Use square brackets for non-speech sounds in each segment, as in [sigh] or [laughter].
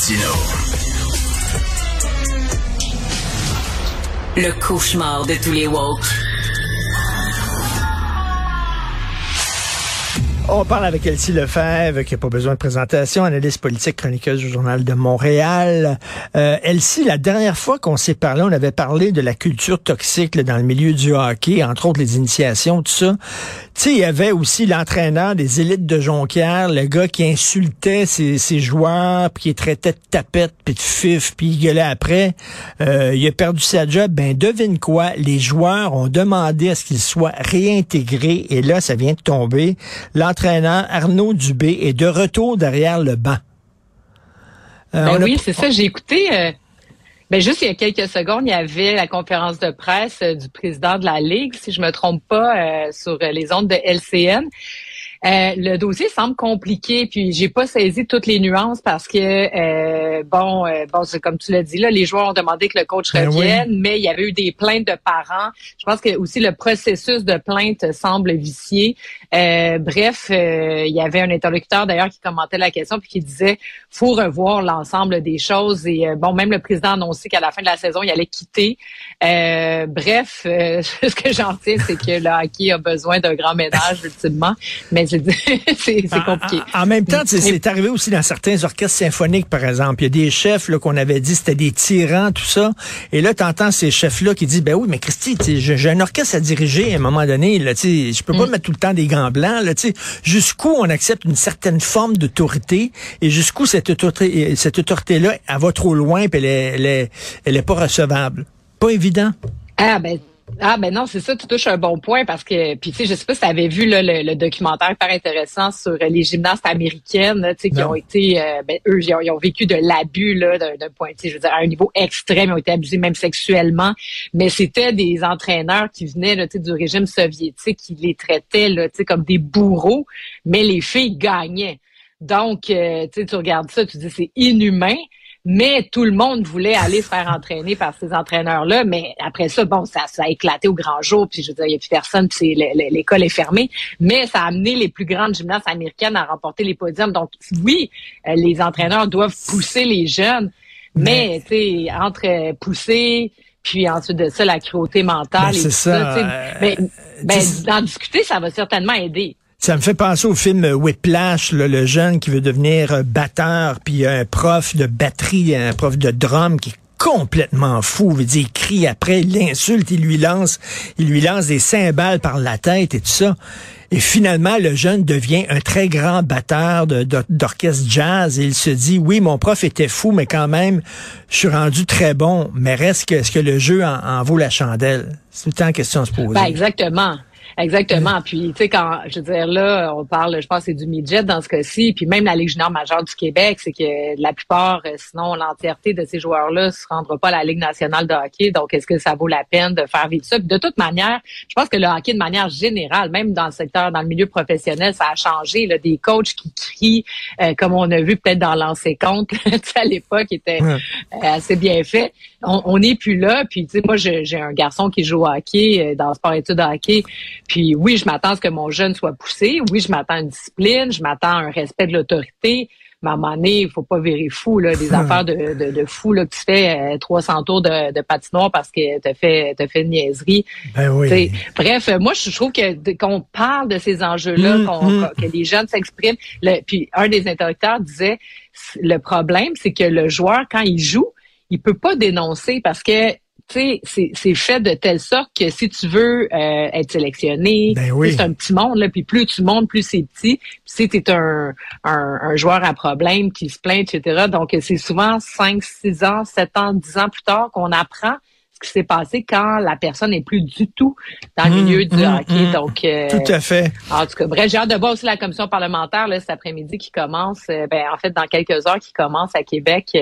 Martino. Le cauchemar de tous les woke. On parle avec Elsie Lefebvre, qui n'a pas besoin de présentation, analyste politique, chroniqueuse du Journal de Montréal. Euh, Elsie, la dernière fois qu'on s'est parlé, on avait parlé de la culture toxique dans le milieu du hockey, entre autres les initiations, tout ça. Tu sais, il y avait aussi l'entraîneur des élites de Jonquière, le gars qui insultait ses, joueurs, puis qui traitait de tapette, puis de fif, puis il gueulait après. Euh, il a perdu sa job. Ben, devine quoi? Les joueurs ont demandé à ce qu'il soit réintégré, et là, ça vient de tomber. Arnaud Dubé est de retour derrière le banc. Euh, ben oui, c'est ça. J'ai écouté. Euh, ben juste il y a quelques secondes, il y avait la conférence de presse euh, du président de la Ligue, si je me trompe pas, sur les ondes de LCN. Euh, le dossier semble compliqué, puis j'ai pas saisi toutes les nuances parce que euh, bon, euh, bon, comme tu l'as dit là, les joueurs ont demandé que le coach ben revienne, mais il y avait eu des plaintes de parents. Je pense que aussi le processus de plainte semble vicié. bref, il y avait un interlocuteur d'ailleurs qui commentait la question puis qui disait faut revoir l'ensemble des choses et bon, même le président a annoncé qu'à la fin de la saison il allait quitter. bref, [laughs] ce que j'en sais, c'est que le hockey a besoin d'un grand ménage ultimement, mais [laughs] c'est compliqué. En, même temps, c'est arrivé aussi dans certains orchestres symphoniques, par exemple. Il y a des chefs qu'on avait dit c'était des tyrans, tout ça. Et là, tu entends ces chefs-là qui disent, ben oui, mais Christy, j'ai un orchestre à diriger à un moment donné. Là, je peux pas mm. mettre tout le temps des gants blancs. Jusqu'où on accepte une certaine forme d'autorité et jusqu'où cette autorité-là, cette autorité elle va trop loin et elle est, elle est pas recevable? Pas évident. Ah ben ah ben non, c'est ça, tu touches un bon point parce que puis tu sais, je sais pas si tu avais vu là, le, documentaire hyper intéressant sur les gymnastes américaines, tu sais, qui ont été euh, ben, eux ils ont, vécu de l'abus là d'un point, tu sais, je veux dire à un niveau extrême, ils ont été abusés même sexuellement, mais c'était des entraîneurs qui venaient là, tu sais, du régime soviétique qui les traitaient là, tu sais, comme des bourreaux, mais les filles gagnaient. Donc, euh, tu sais, tu regardes ça, tu dis c'est inhumain mais tout le monde voulait aller se faire entraîner par ces entraîneurs-là. Mais après ça, bon, ça, ça a éclaté au grand jour, puis je veux dire, il n'y a plus personne, puis l'école est fermée. Mais ça a amené les plus grandes gymnastes américaines à remporter les podiums. Donc, oui, euh, les entraîneurs doivent pousser les jeunes, mais, tu sais, entre pousser, puis ensuite de ça, la cruauté mentale. Ben, c'est ça. ça ben, ben, d'en discuter, ça va certainement aider. Ça me fait penser au film Whiplash, le jeune qui veut devenir euh, batteur, puis un prof de batterie, un prof de drum qui est complètement fou. Il crie après, il l'insulte, il lui lance, il lui lance des cymbales par la tête et tout ça. Et finalement, le jeune devient un très grand batteur d'orchestre jazz et il se dit, oui, mon prof était fou, mais quand même, je suis rendu très bon. Mais reste que, est-ce que le jeu en, vaut la chandelle? C'est tout le temps question de se poser. Ben, exactement. Exactement. Puis, tu sais, quand, je veux dire, là, on parle, je pense, c'est du midget dans ce cas-ci. Puis même la Ligue junior majeure du Québec, c'est que la plupart, euh, sinon l'entièreté de ces joueurs-là se rendra pas à la Ligue nationale de hockey. Donc, est-ce que ça vaut la peine de faire vivre ça? Puis de toute manière, je pense que le hockey, de manière générale, même dans le secteur, dans le milieu professionnel, ça a changé. Là, des coachs qui crient, euh, comme on a vu peut-être dans l'ancien compte, [laughs] à l'époque, était euh, assez bien fait. On n'est plus là. Puis, tu sais, moi, j'ai un garçon qui joue au hockey, dans le sport-études de hockey. Puis oui, je m'attends à ce que mon jeune soit poussé. Oui, je m'attends à une discipline. Je m'attends à un respect de l'autorité. Mais à un moment donné, il faut pas virer fou, là, des [laughs] affaires de, de, de, fou, là, que tu fais 300 euh, tours de, de patinoire parce que tu fait, fait une niaiserie. Ben oui. bref, moi, je trouve que qu'on parle de ces enjeux-là, mm, mm. que les jeunes s'expriment. Puis un des interlocuteurs disait, le problème, c'est que le joueur, quand il joue, il peut pas dénoncer parce que c'est fait de telle sorte que si tu veux euh, être sélectionné, ben c'est un petit monde, là, puis plus tu montes, plus c'est petit. Puis si tu es un, un, joueur à problème qui se plaint, etc. Donc, c'est souvent 5, 6 ans, 7 ans, 10 ans plus tard qu'on apprend ce qui s'est passé quand la personne n'est plus du tout dans le mmh, milieu du mmh, hockey. Mmh. Donc, euh, tout à fait. En tout cas, bref, j'ai hâte de voir aussi la commission parlementaire là, cet après-midi qui commence, euh, ben, en fait, dans quelques heures, qui commence à Québec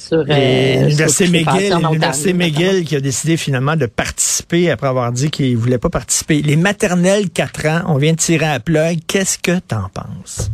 sur euh, l'Université McGill, McGill qui a décidé finalement de participer après avoir dit qu'il voulait pas participer. Les maternelles 4 ans, on vient de tirer à plug. Qu'est-ce que tu en penses?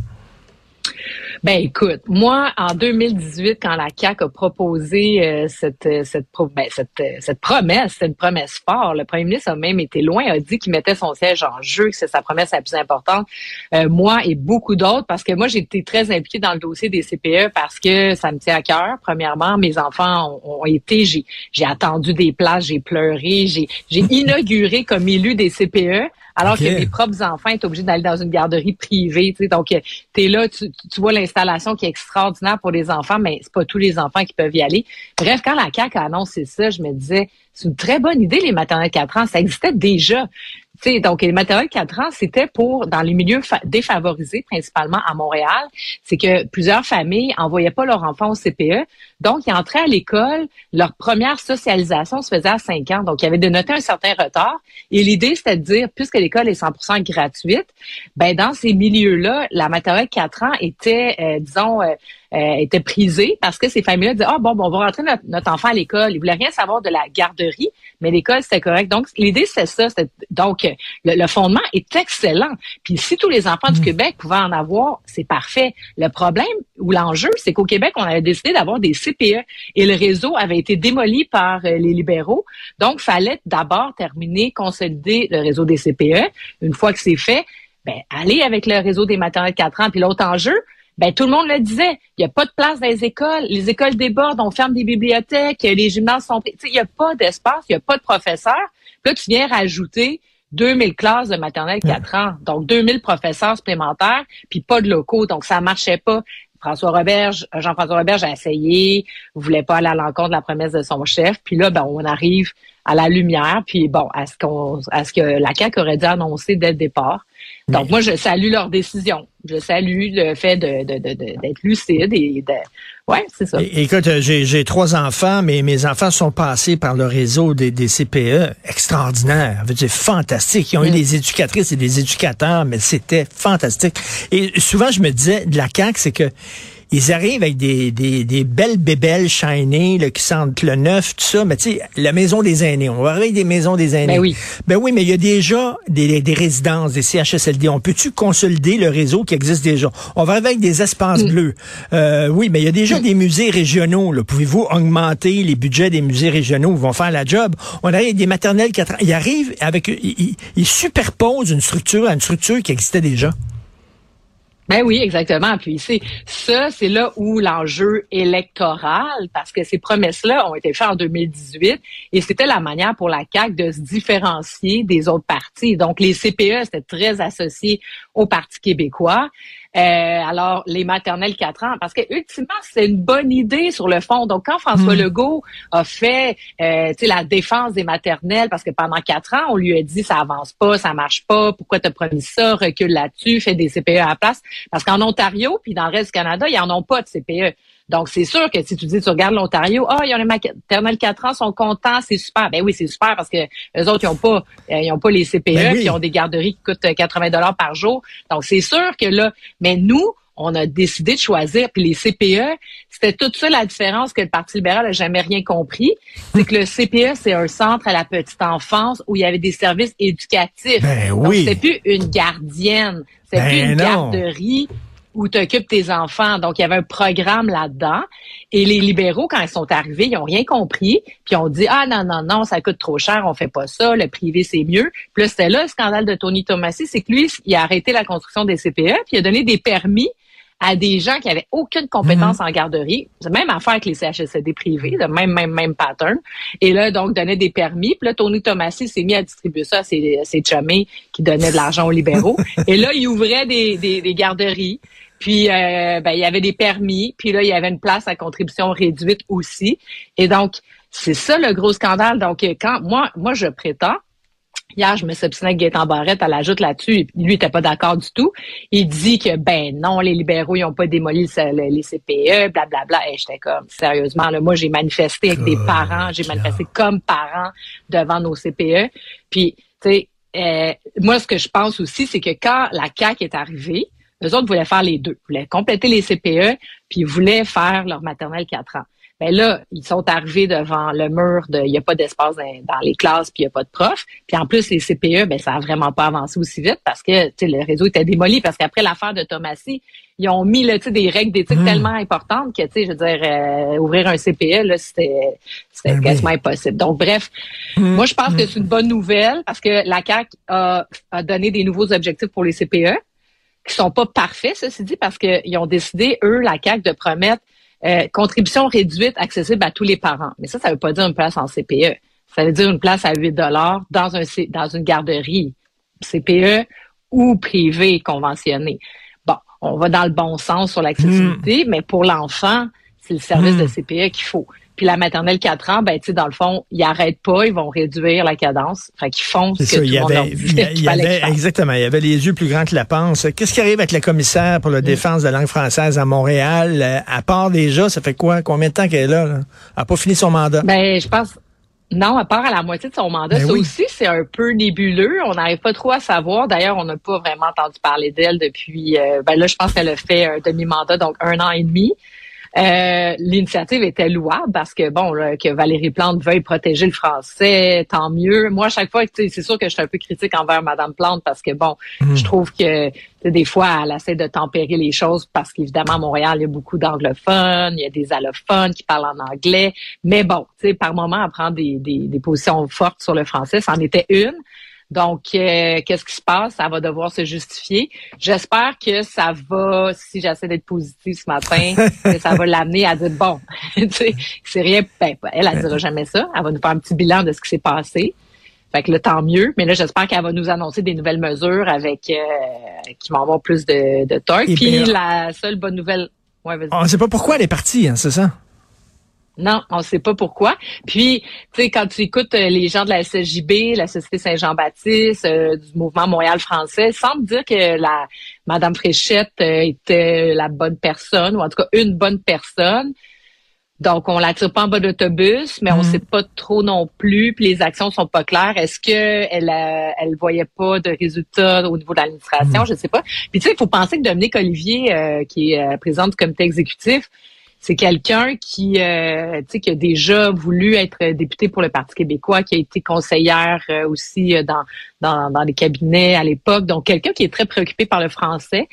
Ben écoute, moi en 2018 quand la CAC a proposé euh, cette cette, ben, cette cette promesse, c'était une promesse forte. Le premier ministre a même été loin, a dit qu'il mettait son siège en jeu, que c'est sa promesse la plus importante. Euh, moi et beaucoup d'autres, parce que moi j'ai été très impliquée dans le dossier des CPE parce que ça me tient à cœur. Premièrement, mes enfants ont, ont été, j'ai j'ai attendu des places, j'ai pleuré, j'ai j'ai [laughs] inauguré comme élu des CPE alors que mes propres enfants étaient obligés d'aller dans une garderie privée. Tu sais, donc, tu es là, tu, vois qui est extraordinaire pour les enfants, mais c'est pas tous les enfants qui peuvent y aller. Bref, quand la CAQ a annoncé ça, je me disais, c'est une très bonne idée, les maternelles 4 ans. Ça existait déjà donc, les matériels 4 ans, c'était pour, dans les milieux défavorisés, principalement à Montréal, c'est que plusieurs familles envoyaient pas leurs enfants au CPE. Donc, ils entraient à l'école, leur première socialisation se faisait à 5 ans. Donc, il y avait noter un certain retard. Et l'idée, c'était de dire, puisque l'école est 100% gratuite, ben dans ces milieux-là, la matérielle 4 ans était, euh, disons, euh, euh, était prisée parce que ces familles-là disaient, ah bon, bon, on va rentrer notre, enfant à l'école. Ils voulaient rien savoir de la garderie, mais l'école, c'était correct. Donc, l'idée, c'est ça. Donc, le, fondement est excellent. Puis, si tous les enfants du mm. Québec pouvaient en avoir, c'est parfait. Le problème ou l'enjeu, c'est qu'au Québec, on avait décidé d'avoir des CPE et le réseau avait été démoli par euh, les libéraux. Donc, fallait d'abord terminer, consolider le réseau des CPE. Une fois que c'est fait, ben, aller avec le réseau des maternelles 4 ans. Puis l'autre enjeu, ben tout le monde le disait. Il n'y a pas de place dans les écoles. Les écoles débordent, on ferme des bibliothèques, les gymnases sont... Il n'y a pas d'espace, il n'y a pas de professeurs. Puis là, tu viens rajouter 2000 classes de maternelle 4 ans, donc 2000 professeurs supplémentaires, puis pas de locaux, donc ça marchait pas. François Roberge, Jean-François Roberge a essayé, voulait pas aller à l'encontre de la promesse de son chef, puis là, ben, on arrive à la lumière, puis bon, à ce qu'on, à ce que la CAQ aurait dû annoncer dès le départ. Donc, moi, je salue leur décision. Je salue le fait de, d'être lucide et de... Ouais, c'est ça. écoute, euh, j'ai, trois enfants, mais mes enfants sont passés par le réseau des, des CPE. Extraordinaire. C'est fantastique. Ils ont eu mm. des éducatrices et des éducateurs, mais c'était fantastique. Et souvent, je me disais, de la CAQ, c'est que ils arrivent avec des, des, des belles bébelles shiny là, qui sentent le neuf, tout ça. Mais tu sais, la maison des aînés, on va arriver avec des maisons des aînés. Ben oui. Ben oui, mais il y a déjà des, des résidences, des CHSLD. On peut-tu consolider le réseau qui existe déjà? On va arriver avec des espaces mm. bleus. Euh, oui, mais il y a déjà mm. des musées régionaux. Pouvez-vous augmenter les budgets des musées régionaux? Ils vont faire la job? On arrive avec des maternelles 4 ans. Ils arrivent avec... Ils, ils superposent une structure à une structure qui existait déjà. Ben oui, exactement. Puis c'est ça, c'est là où l'enjeu électoral, parce que ces promesses-là ont été faites en 2018 et c'était la manière pour la CAQ de se différencier des autres partis. Donc les CPE, c'était très associé au Parti québécois. Euh, alors, les maternelles 4 ans, parce que ultimement, c'est une bonne idée sur le fond. Donc, quand François hmm. Legault a fait euh, la défense des maternelles, parce que pendant quatre ans, on lui a dit ça avance pas, ça marche pas, pourquoi t'as promis ça, recule là-dessus, fais des CPE à la place. Parce qu'en Ontario, puis dans le reste du Canada, ils en ont pas de CPE. Donc, c'est sûr que si tu dis, tu regardes l'Ontario, ah, ils ont les maternelles 4 ans, sont contents, c'est super. Ben oui, c'est super parce que les autres, ils ont pas, euh, ils ont pas les CPE, ben puis ils ont des garderies qui coûtent 80 dollars par jour. Donc, c'est sûr que là, mais nous, on a décidé de choisir. Puis les CPE, c'était toute ça la différence que le Parti libéral n'a jamais rien compris. C'est que le CPE, c'est un centre à la petite enfance où il y avait des services éducatifs. Ben oui. c'était plus une gardienne. C'était plus ben une garderie où tu occupes tes enfants. Donc, il y avait un programme là-dedans. Et les libéraux, quand ils sont arrivés, ils ont rien compris. Puis ont dit, ah non, non, non, ça coûte trop cher, on fait pas ça, le privé, c'est mieux. Puis là, c'était là le scandale de Tony Tomassi, c'est que lui, il a arrêté la construction des CPE, puis il a donné des permis à des gens qui avaient aucune compétence mhm. en garderie. C'est même affaire avec les CHSLD privés, le même, même, même pattern. Et là, donc, donnait des permis. Puis là, Tony Tomassi s'est mis à distribuer ça à ses, ses qui donnaient de l'argent aux libéraux. [laughs] Et là, il ouvrait des, des, des garderies. Puis, euh, ben, il y avait des permis. Puis là, il y avait une place à contribution réduite aussi. Et donc, c'est ça le gros scandale. Donc, quand moi, moi, je prétends Hier, je me suis obstinée avec Gaëtan Barrette, elle ajoute là-dessus, lui, il était pas d'accord du tout. Il dit que, ben non, les libéraux, ils ont pas démoli les CPE, blablabla. Bla, Et j'étais comme, sérieusement, là, moi, j'ai manifesté avec des parents, j'ai manifesté comme parents devant nos CPE. Puis, tu sais, euh, moi, ce que je pense aussi, c'est que quand la CAQ est arrivée, eux autres voulaient faire les deux. Ils voulaient compléter les CPE, puis ils voulaient faire leur maternelle 4 ans. Ben là, ils sont arrivés devant le mur de il n'y a pas d'espace dans, les classes, puis il n'y a pas de profs. Puis en plus, les CPE, ben ça a vraiment pas avancé aussi vite parce que le réseau était démoli. Parce qu'après l'affaire de Thomasy, ils ont mis là, des règles d'éthique Mm. tellement importantes que, tu sais, je veux dire, euh, ouvrir un CPE, là, c'était c'était Ben oui. quasiment impossible. Donc, bref, Mm. moi, je pense que c'est une bonne nouvelle parce que la CAQ a, a donné des nouveaux objectifs pour les CPE qui sont pas parfaits, ceci dit, parce qu'ils ont décidé, eux, la CAQ, de promettre euh, contribution réduite accessible à tous les parents. Mais ça, ça veut pas dire une place en CPE. Ça veut dire une place à 8 dollars dans un dans une garderie CPE ou privée conventionnée. Bon, on va dans le bon sens sur l'accessibilité, mais pour l'enfant, c'est le service Hmm. de CPE qu'il faut. Puis la maternelle 4 ans, ben tu sais, dans le fond, ils arrêtent pas, ils vont réduire la cadence. Fait qu'ils font ce que ça, tout le monde avait, y il avait- exactement, il y avait les yeux plus grands que la panse. Qu'est-ce qui arrive avec le commissaire pour la défense de la langue française à Montréal? Euh, À part déjà, ça fait quoi? Combien de temps qu'elle est là? là? Elle n'a pas fini son mandat. Ben, je pense. Non, à part à la moitié de son mandat, Ben ça oui. aussi, c'est un peu nébuleux. On n'arrive pas trop à savoir. D'ailleurs, on n'a pas vraiment entendu parler d'elle depuis. euh, ben là, je pense qu'elle a fait un demi-mandat, donc un an et demi. Euh, L'initiative était louable parce que bon, là, que Valérie Plante veuille protéger le français, tant mieux. Moi, à chaque fois, c'est sûr que je suis un peu critique envers Madame Plante parce que bon, je trouve que des fois, elle essaie de tempérer les choses parce qu'évidemment, à Montréal, il y a beaucoup d'anglophones, il y a des allophones qui parlent en anglais. Mais bon, tu sais, par moment, elle prend des, des, des positions fortes sur le français. C'en était une. Donc, euh, qu'est-ce qui se passe? Ça va devoir se justifier. J'espère que ça va, si j'essaie d'être positive ce matin, que ça va l'amener à dire, bon, [laughs] tu sais, c'est rien, ben, elle, elle dira jamais ça. Elle va nous faire un petit bilan de ce qui s'est passé. Fait que là, tant mieux. Mais là, j'espère qu'elle va nous annoncer des nouvelles mesures avec, euh, qui vont avoir plus de, de torque. Et Puis bien- la seule bonne nouvelle, ouais. On ne sait pas pourquoi elle est partie, hein, c'est ça? Non, on ne sait pas pourquoi. Puis, tu sais, quand tu écoutes euh, les gens de la SSJB, la Société Saint-Jean-Baptiste, euh, du mouvement Montréal français, semble dire que la Madame Fréchette euh, était la bonne personne, ou en tout cas une bonne personne. Donc, on la tire pas en bas d'autobus, mais on Mhm. sait pas trop non plus, puis les actions sont pas claires. Est-ce que elle, voyait pas de résultats au niveau de l'administration? Je sais pas. Puis tu sais, il faut penser que Dominique Olivier, qui est euh, président du comité exécutif, c'est quelqu'un qui, euh, tu sais, qui a déjà voulu être député pour le Parti québécois, qui a été conseillère euh, aussi euh, dans, dans, dans les cabinets à l'époque. Donc, quelqu'un qui est très préoccupé par le français.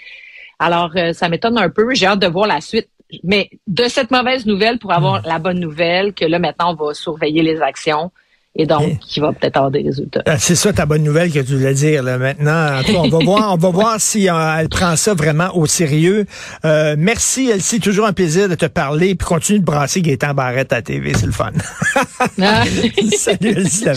Alors, euh, ça m'étonne un peu. J'ai hâte de voir la suite. Mais de cette mauvaise nouvelle pour avoir la bonne nouvelle, que là, maintenant, on va surveiller les actions et donc, qui va peut-être avoir des résultats. Ah, C'est ça ta bonne nouvelle que tu voulais dire là maintenant. On va voir, on va [laughs] voir si euh, elle prend ça vraiment au sérieux. Euh, merci Elsie, toujours un plaisir de te parler puis continue de brasser Gaétan Barrette à la TV, c'est le fun. Ah. [laughs] Salut Elsie. [laughs]